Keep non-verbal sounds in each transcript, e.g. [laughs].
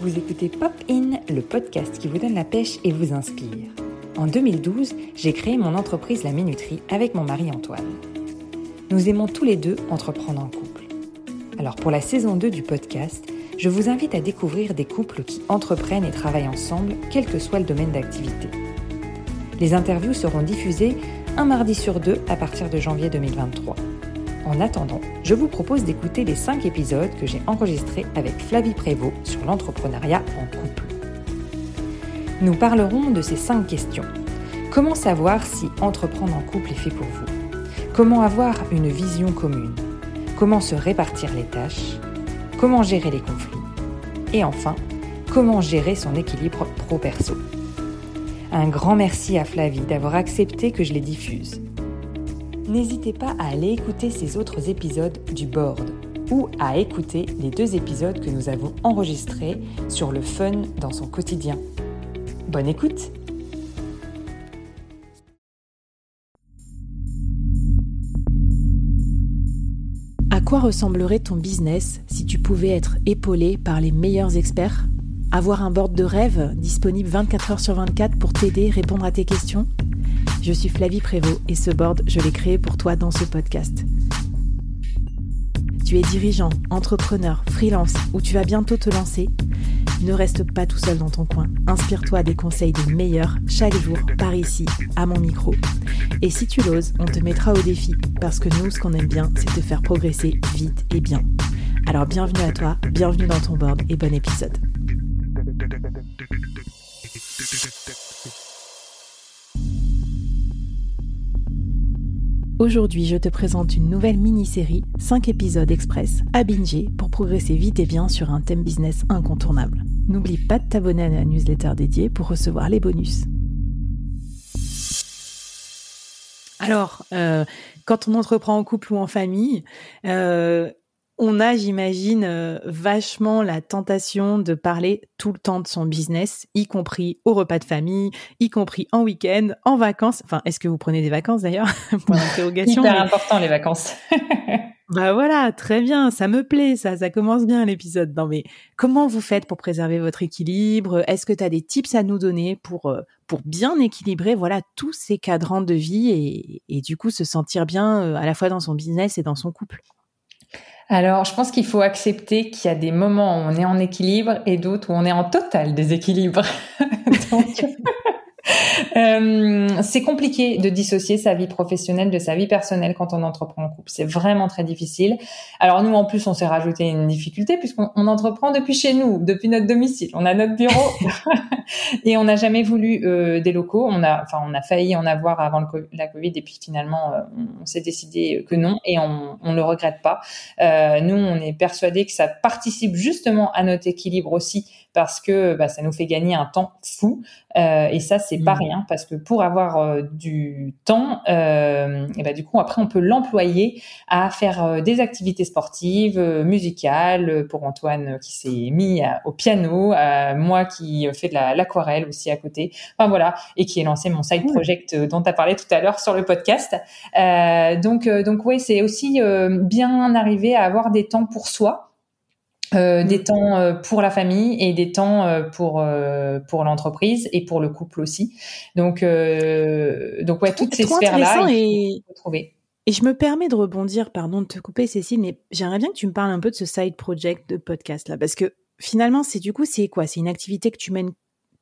Vous écoutez Pop In, le podcast qui vous donne la pêche et vous inspire. En 2012, j'ai créé mon entreprise La Minuterie avec mon mari Antoine. Nous aimons tous les deux entreprendre en couple. Alors pour la saison 2 du podcast, je vous invite à découvrir des couples qui entreprennent et travaillent ensemble, quel que soit le domaine d'activité. Les interviews seront diffusées un mardi sur deux à partir de janvier 2023. En attendant, je vous propose d'écouter les 5 épisodes que j'ai enregistrés avec Flavie Prévost sur l'entrepreneuriat en couple. Nous parlerons de ces 5 questions. Comment savoir si entreprendre en couple est fait pour vous? Comment avoir une vision commune? Comment se répartir les tâches? Comment gérer les conflits? Et enfin, comment gérer son équilibre pro-perso? Un grand merci à Flavie d'avoir accepté que je les diffuse n'hésitez pas à aller écouter ces autres épisodes du board ou à écouter les deux épisodes que nous avons enregistrés sur le fun dans son quotidien. Bonne écoute! À quoi ressemblerait ton business si tu pouvais être épaulé par les meilleurs experts? Avoir un board de rêve disponible 24 heures sur 24 pour t'aider, répondre à tes questions? Je suis Flavie Prévost et ce board, je l'ai créé pour toi dans ce podcast. Tu es dirigeant, entrepreneur, freelance ou tu vas bientôt te lancer? Ne reste pas tout seul dans ton coin. Inspire-toi des conseils des meilleurs chaque jour par ici, à mon micro. Et si tu l'oses, on te mettra au défi parce que nous, ce qu'on aime bien, c'est te faire progresser vite et bien. Alors bienvenue à toi, bienvenue dans ton board et bon épisode. Aujourd'hui, je te présente une nouvelle mini-série, 5 épisodes express à binger pour progresser vite et bien sur un thème business incontournable. N'oublie pas de t'abonner à la newsletter dédiée pour recevoir les bonus. Alors, euh, quand on entreprend en couple ou en famille, euh, on a, j'imagine, euh, vachement la tentation de parler tout le temps de son business, y compris au repas de famille, y compris en week-end, en vacances. Enfin, est-ce que vous prenez des vacances d'ailleurs [laughs] Point [laughs] d'interrogation. Hyper important les vacances. [laughs] bah voilà, très bien, ça me plaît, ça, ça commence bien l'épisode. Non mais comment vous faites pour préserver votre équilibre? Est-ce que tu as des tips à nous donner pour euh, pour bien équilibrer voilà tous ces cadrans de vie et, et du coup se sentir bien euh, à la fois dans son business et dans son couple? Alors, je pense qu'il faut accepter qu'il y a des moments où on est en équilibre et d'autres où on est en total déséquilibre. [laughs] [laughs] euh, c'est compliqué de dissocier sa vie professionnelle de sa vie personnelle quand on entreprend en couple. C'est vraiment très difficile. Alors nous, en plus, on s'est rajouté une difficulté puisqu'on entreprend depuis chez nous, depuis notre domicile. On a notre bureau [laughs] et on n'a jamais voulu euh, des locaux. On a, enfin, on a failli en avoir avant la Covid et puis finalement, euh, on, s'est décidé que non et on, on le regrette pas. Nous, on est persuadé que ça participe justement à notre équilibre aussi parce que bah, ça nous fait gagner un temps fou. Et ça, c'est pas rien parce que pour avoir euh, du temps, euh, et bah, du coup, après, on peut l'employer à faire euh, des activités sportives, euh, musicales. Pour Antoine qui s'est mis au piano, moi qui fais de l'aquarelle aussi à côté. Enfin voilà, et qui ai lancé mon side project dont tu as parlé tout à l'heure sur le podcast. donc, donc oui, c'est aussi bien arriver à avoir des temps pour soi. Euh, des mm. temps euh, pour la famille et des temps euh, pour pour l'entreprise et pour le couple aussi. Donc donc ouais toutes ces sphères là faut trouver. Et je me permets de rebondir, pardon de te couper Cécile, mais j'aimerais bien que tu me parles un peu de ce side project de podcast là, parce que finalement c'est du coup c'est quoi? C'est une activité que tu mènes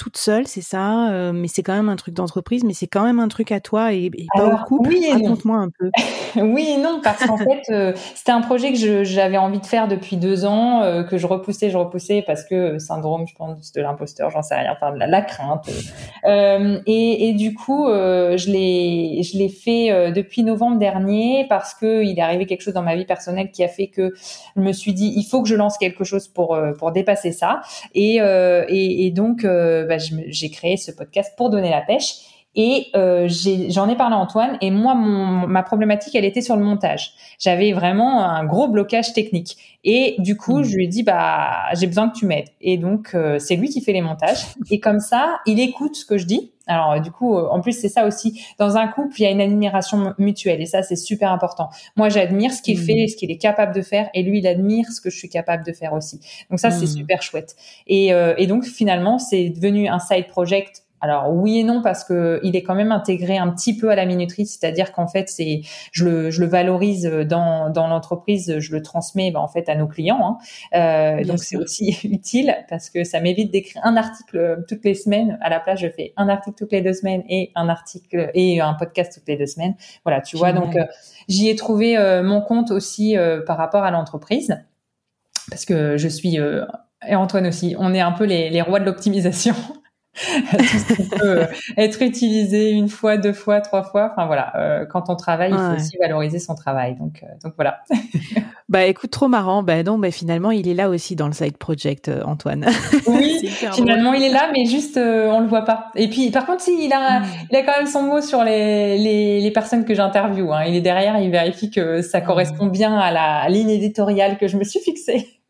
toute seule, c'est ça, euh, mais c'est quand même un truc d'entreprise, mais c'est quand même un truc à toi et, pas au couple. Oui Raconte-moi un peu. [laughs] oui et non, parce qu'en [laughs] fait, euh, c'était un projet que j'avais envie de faire depuis deux ans, euh, que je repoussais, je repoussais parce que syndrome, je pense, de l'imposteur, j'en sais rien, enfin de la, la crainte. Et, et, du coup, je l'ai, je l'ai fait depuis novembre dernier parce que il est arrivé quelque chose dans ma vie personnelle qui a fait que je me suis dit, il faut que je lance quelque chose pour pour dépasser ça. Et et, et donc bah, j'ai créé ce podcast pour donner la pêche. Et euh, j'en ai, parlé à Antoine. Et moi, mon, ma problématique, elle était sur le montage. J'avais vraiment un gros blocage technique. Et du coup, mmh. je lui ai dit, bah, j'ai besoin que tu m'aides. Et donc, euh, c'est lui qui fait les montages. Et comme ça, il écoute ce que je dis Alors du coup, en plus c'est ça aussi. Dans un couple, il y a une admiration mutuelle et ça c'est super important. Moi, j'admire ce qu'il mmh. fait, ce qu'il est capable de faire, et lui, il admire ce que je suis capable de faire aussi. Donc ça, c'est mmh. super chouette. Et, et donc finalement, c'est devenu un side project alors oui et non parce que il est quand même intégré un petit peu à la minuterie, c'est-à-dire qu'en fait c'est je le, je le valorise dans, dans l'entreprise, je le transmets ben, en fait à nos clients. Hein. Euh, donc c'est aussi [laughs] utile parce que ça m'évite d'écrire un article toutes les semaines. À la place, je fais un article toutes les deux semaines et un article et un podcast toutes les deux semaines. Voilà, tu vois. Donc euh, j'y ai trouvé euh, mon compte aussi euh, par rapport à l'entreprise parce que je suis et Antoine aussi, on est un peu les, les rois de l'optimisation. [laughs] [laughs] tout ce peut euh, être utilisé une fois, deux fois, trois fois. Enfin voilà, euh, quand on travaille, il faut aussi valoriser son travail. Donc, euh, donc voilà. [laughs] bah écoute, trop marrant. Bah non, bah finalement, il est là aussi dans le side project, Antoine. [laughs] Oui, finalement, il est là, mais juste on le voit pas. Et puis, par contre, si il a, hmm. il a quand même son mot sur les les, les personnes que j'interviewe. Hein. Il est derrière, il vérifie que ça hmm. correspond bien à la ligne éditoriale que je me suis fixée.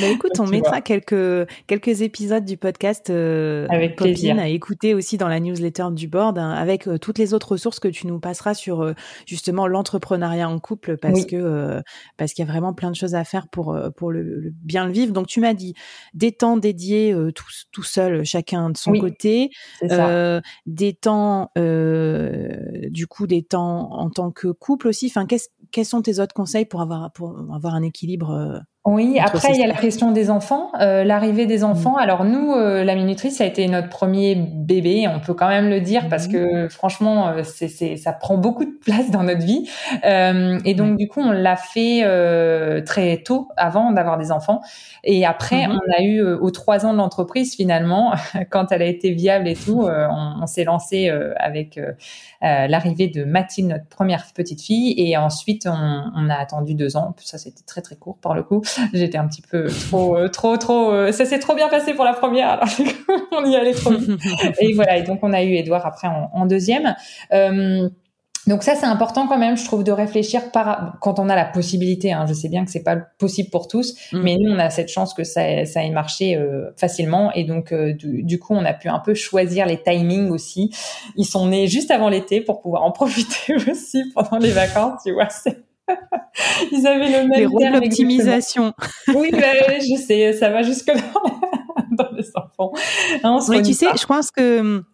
Bah écoute, on mettra quelques quelques épisodes du podcast euh, avec plaisir à écouter aussi dans la newsletter du board hein, avec euh, toutes les autres ressources que tu nous passeras sur euh, justement l'entrepreneuriat en couple parce que euh, parce qu'il y a vraiment plein de choses à faire pour pour le, bien le vivre. Donc tu m'as dit des temps dédiés tout tout seul chacun de son côté, des temps du coup des temps en tant que couple aussi. Enfin quels sont tes autres conseils pour avoir pour avoir un équilibre oui, après il y a la question des enfants, euh, l'arrivée des enfants. Mm. Alors nous, euh, la minuterie, ça a été notre premier bébé, on peut quand même le dire parce mm. que franchement, euh, c'est, ça prend beaucoup de place dans notre vie. et donc du coup, on l'a fait très tôt, avant d'avoir des enfants. Et après, mm-hmm. on a eu aux trois ans de l'entreprise finalement, [laughs] quand elle a été viable et tout, on, on, s'est lancé avec l'arrivée de Mathilde, notre première petite fille, et ensuite on, on a attendu deux ans. Ça, c'était très très court pour le coup. [laughs] J'étais un petit peu trop, euh, trop, trop. Euh, ça s'est trop bien passé pour la première, alors [laughs] on y allait trop vite. [laughs] et voilà. Et donc on a eu Edouard après en, deuxième. Euh, donc ça c'est important quand même, je trouve, de réfléchir par quand on a la possibilité. Hein, je sais bien que c'est pas possible pour tous, mm. mais nous on a cette chance que ça, ça ait marché facilement et donc du, coup on a pu un peu choisir les timings aussi. Ils sont nés juste avant l'été pour pouvoir en profiter aussi pendant les vacances, tu vois. [laughs] Ils avaient le même Les rôles d'optimisation. oui, bah, je sais, ça va jusque [laughs] dans, les enfants. Hein, oui, tu sais, je pense que hum,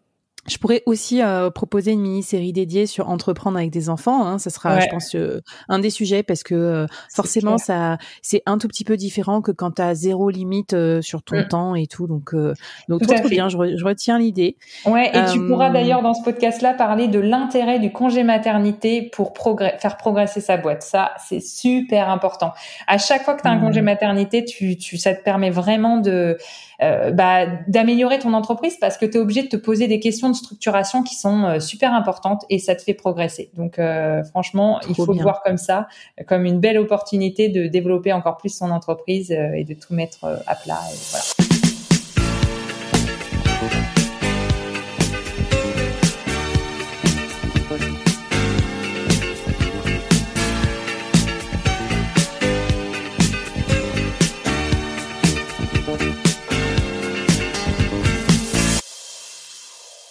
je pourrais aussi euh, proposer une mini-série dédiée sur entreprendre avec des enfants. Hein. Ça sera, je pense, euh, un des sujets parce que euh, forcément, ça, c'est un tout petit peu différent que quand tu as zéro limite sur ton mm. temps et tout. Donc, donc trop, bien. Je, je retiens l'idée. Ouais. Et tu pourras d'ailleurs dans ce podcast-là parler de l'intérêt du congé maternité pour faire progresser sa boîte. Ça, c'est super important. À chaque fois que tu as un congé mm. maternité, tu, tu, ça te permet vraiment de euh, bah, d'améliorer ton entreprise parce que tu es obligé de te poser des questions de structuration qui sont euh, super importantes et ça te fait progresser. Donc euh, franchement, il faut le voir comme ça, comme une belle opportunité de développer encore plus son entreprise et de tout mettre à plat. Et voilà.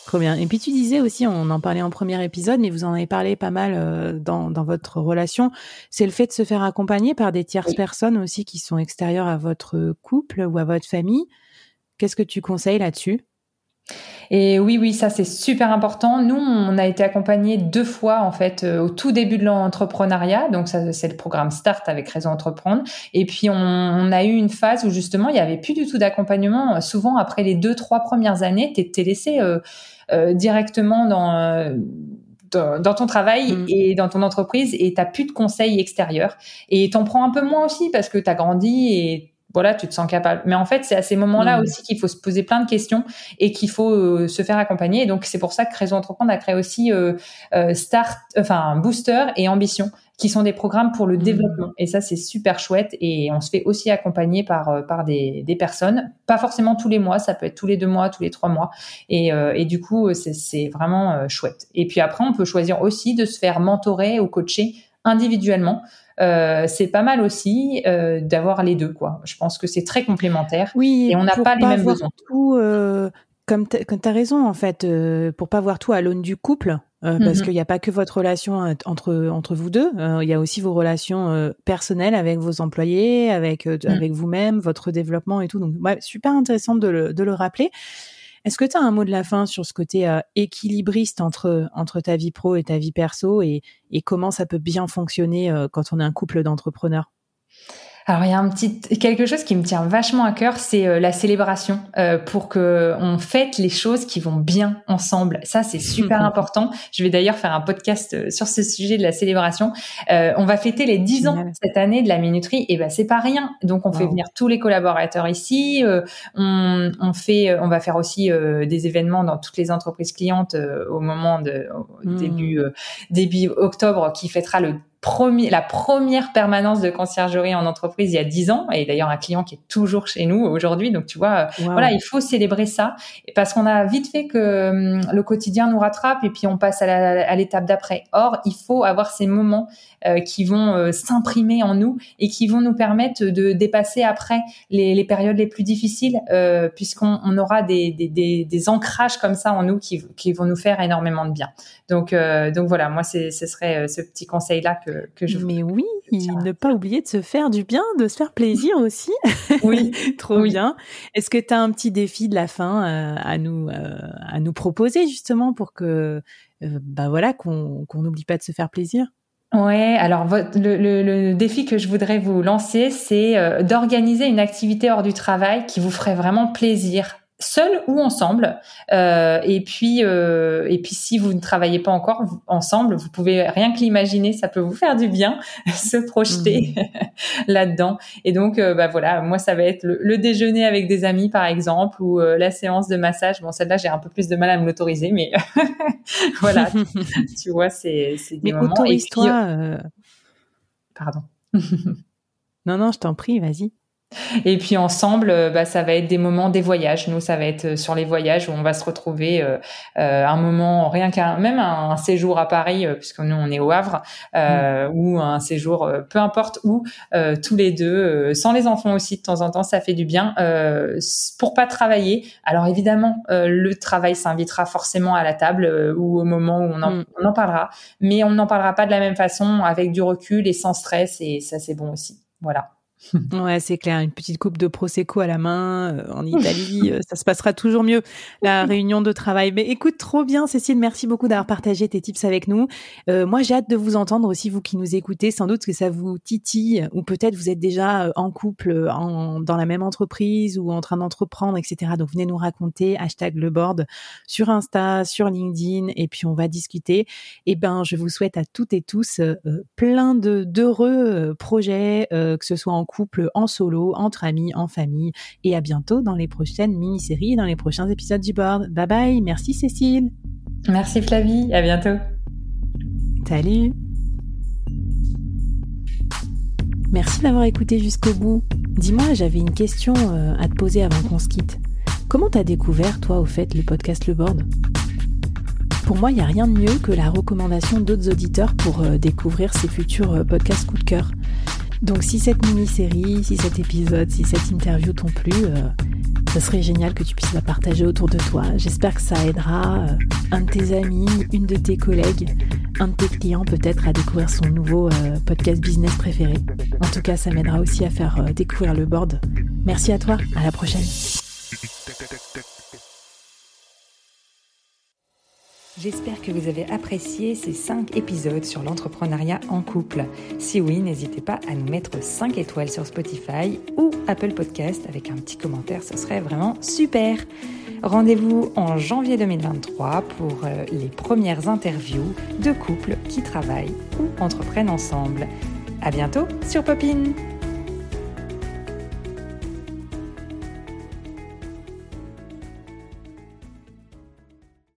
Trop bien. Et puis tu disais aussi, on en parlait en premier épisode, mais vous en avez parlé pas mal euh, dans, dans votre relation, c'est le fait de se faire accompagner par des tierces personnes aussi qui sont extérieures à votre couple ou à votre famille. Qu'est-ce que tu conseilles là-dessus? Et oui, oui, ça c'est super important. Nous, on a été accompagnés deux fois en fait euh, au tout début de l'entrepreneuriat. Donc ça, c'est le programme Start avec Réseau Entreprendre. Et puis on, on, a eu une phase où justement il y avait plus du tout d'accompagnement. Souvent après les deux, trois premières années, t'es laissé euh, euh, directement dans, euh, dans, dans ton travail mm. et dans ton entreprise et t'as plus de conseils extérieurs et t'en prends un peu moins aussi parce que t'as grandi et voilà, tu te sens capable. Mais en fait, c'est à ces moments-là mm. aussi qu'il faut se poser plein de questions et qu'il faut euh, se faire accompagner. Et donc, c'est pour ça que Réseau Entreprendre a créé aussi euh, euh, Start, enfin Booster et Ambition qui sont des programmes pour le mmh. développement. Et ça, c'est super chouette. Et on se fait aussi accompagner par, par des, des personnes, pas forcément tous les mois, ça peut être tous les deux mois, tous les trois mois. Et, et du coup, c'est vraiment chouette. Et puis après, on peut choisir aussi de se faire mentorer ou coacher individuellement. Euh, c'est pas mal aussi euh, d'avoir les deux quoi. Je pense que c'est très complémentaire oui, et on n'a pas les mêmes besoins. Tout, comme tu as raison, en fait, euh, pour pas voir tout à l'aune du couple, euh, parce qu'il n'y a pas que votre relation euh, entre, entre vous deux, il y a aussi vos relations personnelles avec vos employés, avec, mm. avec vous-même, votre développement et tout. Donc, ouais, super intéressant de le, de le rappeler. Est-ce que tu as un mot de la fin sur ce côté équilibriste entre, entre ta vie pro et ta vie perso et, et comment ça peut bien fonctionner quand on est un couple d'entrepreneurs? Alors il y a un petit quelque chose qui me tient vachement à cœur, c'est euh, la célébration euh, pour que on fête les choses qui vont bien ensemble. Ça c'est super [laughs] important. Je vais d'ailleurs faire un podcast euh, sur ce sujet de la célébration. on va fêter les 10 ans cette année de la minuterie et ben c'est pas rien. Donc on fait venir tous les collaborateurs ici. on, on fait, on va faire aussi des événements dans toutes les entreprises clientes au moment de au mmh. début début octobre qui fêtera le la première permanence de conciergerie en entreprise il y a dix ans, et d'ailleurs un client qui est toujours chez nous aujourd'hui. Donc tu vois, euh, voilà, il faut célébrer ça parce qu'on a vite fait que hum, le quotidien nous rattrape et puis on passe à l'étape d'après. Or, il faut avoir ces moments euh, qui vont euh, s'imprimer en nous et qui vont nous permettre de dépasser après les, les périodes les plus difficiles, euh, puisqu'on on aura des, des, des, des, ancrages comme ça en nous qui, qui vont nous faire énormément de bien. Donc, donc voilà, moi, ce serait ce petit conseil-là que, que je Mais oui, ne pas oublier de se faire du bien, de se faire plaisir [laughs] aussi. Oui, [laughs] trop bien. Est-ce que tu as un petit défi de la fin à nous à nous proposer justement pour que bah voilà qu'on qu'on n'oublie pas de se faire plaisir? Ouais, alors le, le, le, défi que je voudrais vous lancer, c'est euh, d'organiser une activité hors du travail qui vous ferait vraiment plaisir seul ou ensemble. Euh, et puis, euh, et puis, si vous ne travaillez pas encore ensemble, vous pouvez rien que l'imaginer, ça peut vous faire du bien, [laughs] se projeter mmh. [laughs] là-dedans. Et donc, euh, bah voilà, moi, ça va être le, déjeuner avec des amis, par exemple, ou euh, la séance de massage. Bon, celle-là, j'ai un peu plus de mal à me l'autoriser, mais [laughs] voilà, tu vois, c'est des mais moments. autorise-toi. Euh, pardon. non, non, je t'en prie, vas-y. Et puis ensemble, euh, bah, ça va être des moments des voyages. Nous, ça va être euh, sur les voyages où on va se retrouver euh, un moment, rien qu'un, même un, séjour à Paris, puisque nous on est au Havre, mm. ou un séjour, peu importe où, tous les deux, sans les enfants aussi de temps en temps, ça fait du bien pour pas travailler. Alors évidemment, le travail s'invitera forcément à la table ou au moment où on en, mm. on en parlera, mais on n'en parlera pas de la même façon, avec du recul et sans stress, et ça c'est bon aussi. Voilà. [laughs] Ouais, c'est clair. Une petite coupe de prosecco à la main euh, en Italie, [laughs] euh, ça se passera toujours mieux. La réunion de travail. Mais écoute, trop bien, Cécile. Merci beaucoup d'avoir partagé tes tips avec nous. Euh, moi, j'ai hâte de vous entendre aussi, vous qui nous écoutez. Sans doute que ça vous titille, ou peut-être vous êtes déjà en couple, en, dans la même entreprise ou en train d'entreprendre, etc. Donc venez nous raconter. Hashtag le board sur Insta, sur LinkedIn, et puis on va discuter. Et eh ben, je vous souhaite à toutes et tous plein de d'heureux projets, que ce soit en couple, en solo, entre amis, en famille. Et à bientôt dans les prochaines mini-séries, dans les prochains épisodes du board. Bye bye, merci Cécile. Merci Flavie, à bientôt. Salut. Merci d'avoir écouté jusqu'au bout. Dis-moi, j'avais une question euh, à te poser avant qu'on se quitte. Comment t'as découvert, toi, au fait, le podcast Le Board? Pour moi, il n'y a rien de mieux que la recommandation d'autres auditeurs pour euh, découvrir ces futurs euh, podcasts coup de cœur. Donc si cette mini-série, si cet épisode, si cette interview t'ont plu, euh, ce serait génial que tu puisses la partager autour de toi. J'espère que ça aidera euh, un de tes amis, une de tes collègues, un de tes clients peut-être à découvrir son nouveau euh, podcast business préféré. En tout cas, ça m'aidera aussi à faire découvrir le board. Merci à toi, à la prochaine. J'espère que vous avez apprécié ces 5 épisodes sur l'entrepreneuriat en couple. Si oui, n'hésitez pas à nous mettre 5 étoiles sur Spotify ou Apple Podcast avec un petit commentaire, ce serait vraiment super. Rendez-vous en janvier 2023 pour euh, les premières interviews de couples qui travaillent ou entreprennent ensemble. À bientôt sur Popine!